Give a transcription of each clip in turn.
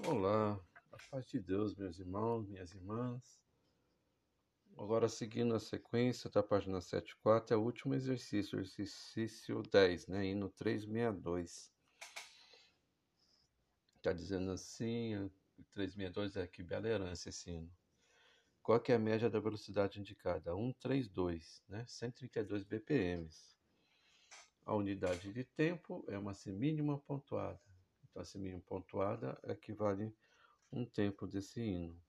Olá, a paz de Deus, meus irmãos, minhas irmãs. Agora, seguindo a sequência da página 74, é o último exercício, exercício 10, né? Hino 362. Está dizendo assim, 362 é que bela herança esse hino. Qual que é a média da velocidade indicada? 132, né? 132 BPM. A unidade de tempo é uma semínima pontuada. Então, a semínima pontuada equivale um tempo desse hino.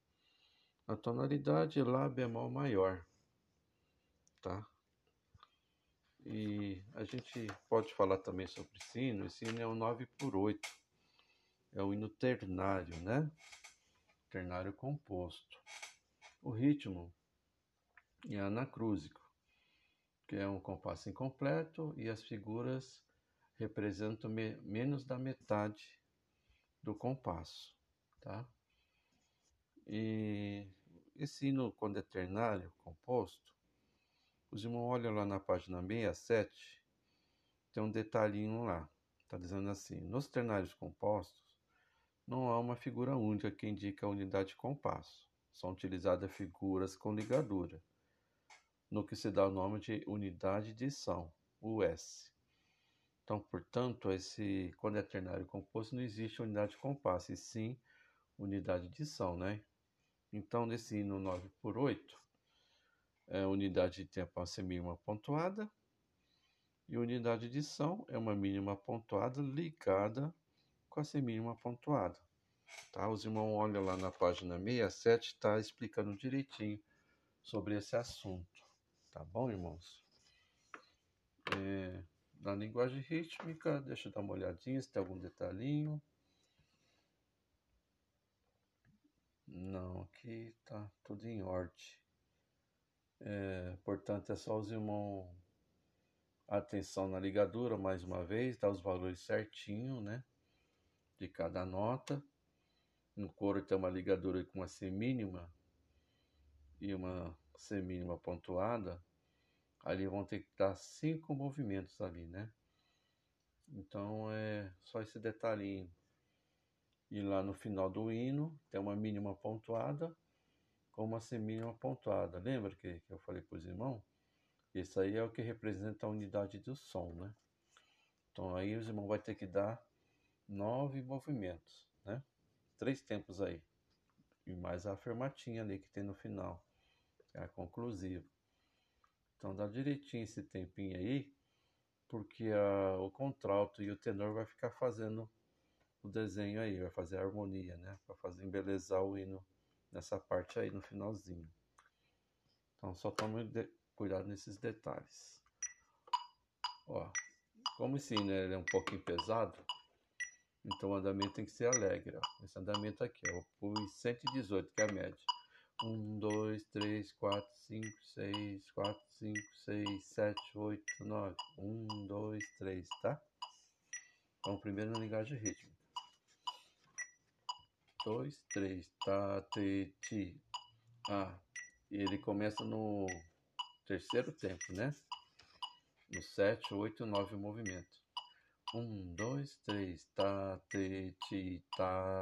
A tonalidade Lá bemol maior, tá? E a gente pode falar também sobre esse hino. Esse hino é um 9 por 8. É o hino ternário, né? Ternário composto. O ritmo é anacrúsico, que é um compasso incompleto e as figuras representam me menos da metade do compasso, tá? E esse hino, quando é ternário, composto, os irmãos olham lá na página 67, tem um detalhinho lá, está dizendo assim, nos ternários compostos, não há uma figura única que indica a unidade de compasso. São utilizadas figuras com ligadura, no que se dá o nome de unidade de som, US. Então, portanto, esse, quando é ternário composto, não existe unidade de compasso, e sim unidade de som, né? Então, nesse hino 9 por 8, é, unidade de tempo é uma semínima pontuada e unidade de som é uma mínima pontuada ligada com a semínima pontuada. Tá? Os irmãos olham lá na página 67, está explicando direitinho sobre esse assunto. Tá bom, irmãos? É, na linguagem rítmica, deixa eu dar uma olhadinha se tem algum detalhinho. Não, aqui tá tudo em ordem. É, portanto, é só os irmãos atenção na ligadura mais uma vez, dar os valores certinho, né? De cada nota. No coro tem uma ligadura com uma semínima e uma semínima pontuada. Ali vão ter que dar cinco movimentos ali, né? Então é só esse detalhinho. E lá no final do hino tem uma mínima pontuada com uma semínima pontuada. Lembra que, que eu falei para os irmãos? Isso aí é o que representa a unidade do som, né? Então aí os irmãos vão ter que dar nove movimentos, né? Três tempos aí. E mais a afirmatinha ali que tem no final, é a conclusiva. Então dá direitinho esse tempinho aí, porque a, o contralto e o tenor vai ficar fazendo o desenho aí, vai fazer a harmonia, né? Para fazer embelezar o hino nessa parte aí no finalzinho. Então só tome cuidado nesses detalhes. Ó, como esse hino é um pouquinho pesado, então o andamento tem que ser alegre. Ó. Esse andamento aqui, eu pus 118, que é a média. 1, 2, 3, 4, 5, 6, 4, 5, 6, 7, 8, 9. 1, 2, 3, tá? Então, primeiro na linguagem rítmica dois, três, tá, te, ti, a. E ele começa no terceiro tempo, né? No sete, oito, nove movimentos. Um, dois, três, tá, te, ti, tá,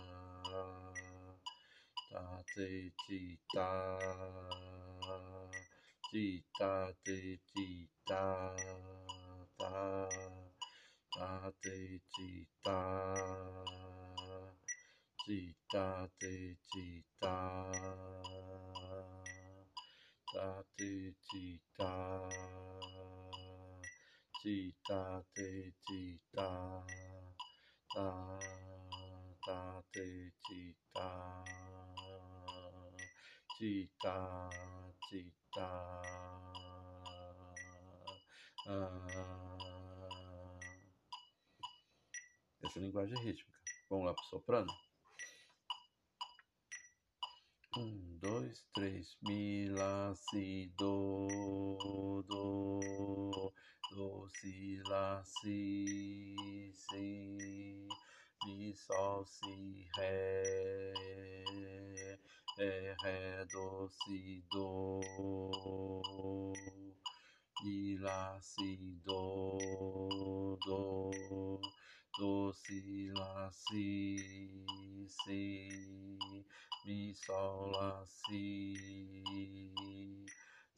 ta te chi ta chi ta te chi ta ta ta te chi ta chi ta te chi ta ta te chi ta chi ta te chi ta ta ta te chi ta chi ta chi ta uh, Essa é linguagem rítmica. Vamos lá pro soprano. Um, dois, três. Mi, lá, si, do, do, do, si, lá, si, si, mi, sol, si, ré, ré, ré, do, si, do, mi, lá, si, do, do, do, si, lá, si, si, mi, sol, lá, si,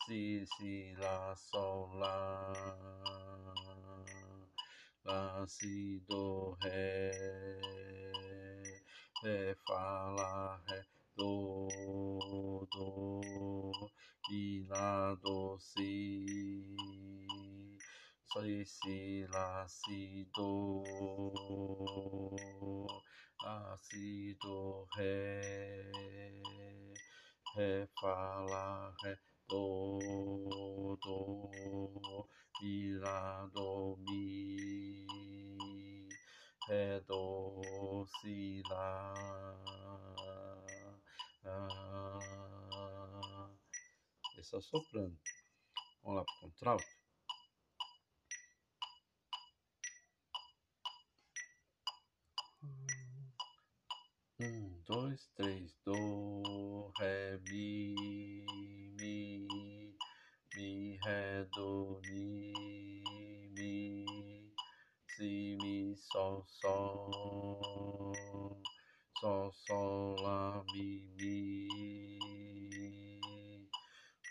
si, si, lá, sol, lá, lá, si, do, ré, ré, fá, lá, ré, do, do, mi, lá, do, si, si, si, lá, si, do, lá, si, do, ré, ré, fá, lá, ré, do, do, mi, lá, do, mi, ré, do, si, lá, ah. Esse é o soprano. Vamos lá para o contralto. Um, dois, três. Do, ré, mi, do, mi, mi, si, mi, sol, sol, sol, sol, lá, mi, mi,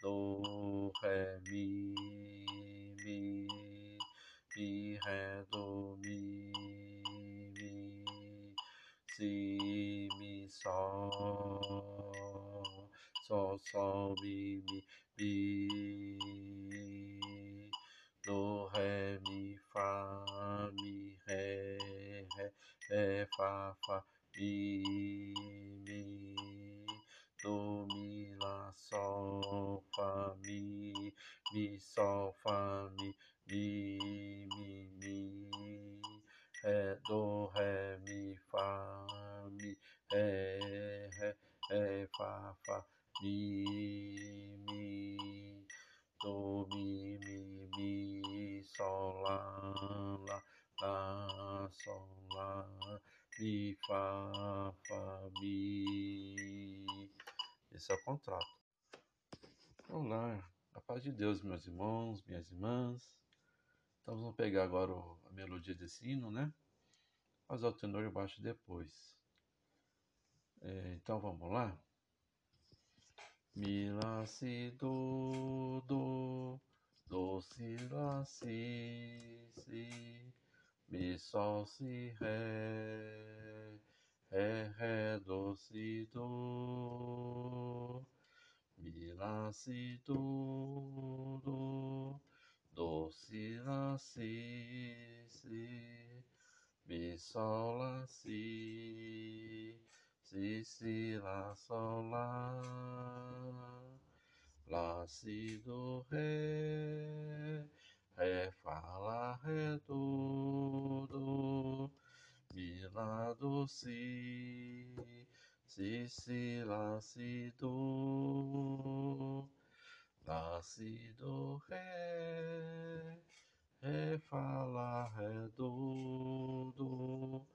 do, ré, mi, mi, mi, ré, do, mi, mi, si, mi, sol, sol, sol, mi, mi, mi, fá, fá, mi, mi, do, mi, lá, sol, fá, mi, mi, sol, fá, mi, mi, mi, mi, ré, do, ré, mi, fá, mi, ré, ré, ré, fá, mi, mi, fá, fá, mi. Esse é o contrato. Olá, a paz de Deus, meus irmãos, minhas irmãs. Então vamos pegar agora a melodia desse hino, né? Fazer o tenor e o baixo depois. É, então vamos lá. Mi, lá, si, do, do, do, si, lá, si, si, mi, sol, si, ré, ré, ré, do, si, do, mi, lá, si, do, do, do, si, lá, si, si, mi, sol, lá, si, si, si, lá, sol, lá, lá, si, do, ré, ré, fá, lá, ré, do, lá, do, si, si, si, lá, si, do, lá, si, do, ré, ré, fá, lá, ré, do, do,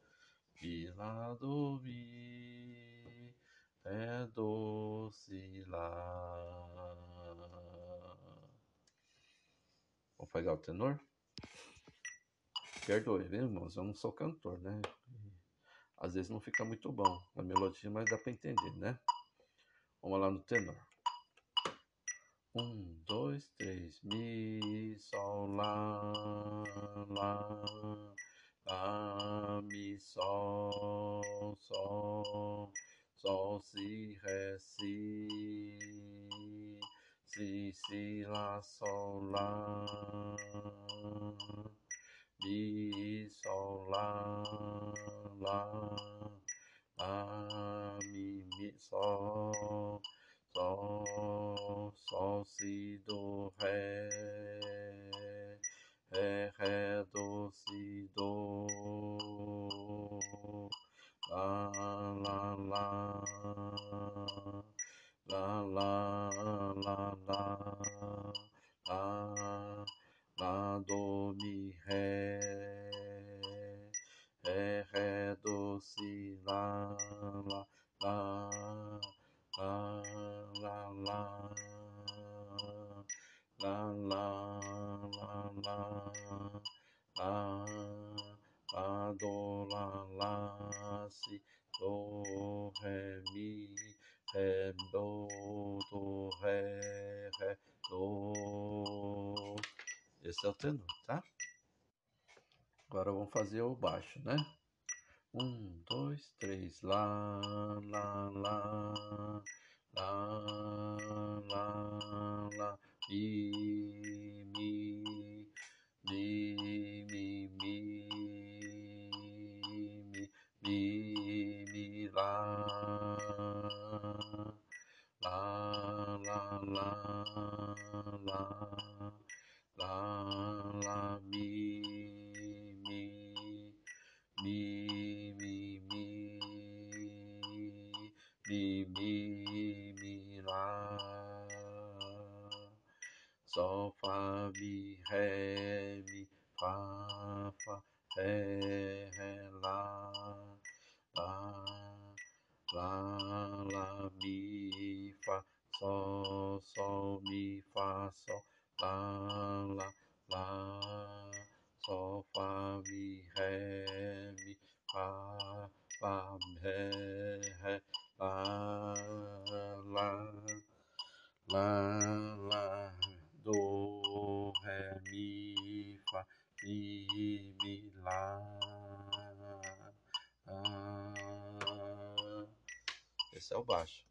mi, lá, do, mi, ré, do, si, lá. Vou pegar o tenor? Perdoe, viu, irmãos? Eu não sou cantor, né? Às vezes não fica muito bom a melodia, mas dá para entender, né? Vamos lá no tenor. Um, dois, três. Mi, sol, lá, lá, lá, mi, sol, sol, sol, si, ré, si, si, si, lá, sol, lá, Di sol, la la la mi, mi, sol, sol, sol, si, do, mi, ré, ré, ré, do, si, lá, lá, lá, lá, lá, lá, lá, lá, lá, lá, lá, lá, do, lá, lá, si, do, ré, mi, ré, do, do, ré, Esse tenor, tá? Agora vamos fazer o baixo, né? Um, dois, três, lá, lá, lá, lá, lá, lá, mi, mi, mi, mi, mi, mi, mi, mi, lá, lá, lá, lá, lá, 咪咪啦，嗦发咪嘿咪发发嘿嘿啦啦啦啦咪发嗦嗦咪发嗦啦啦啦，嗦发咪嘿咪发发嘿嘿发。Lá, lá, do, ré, mi, fá, mi, mi, lá. Esse é o baixo.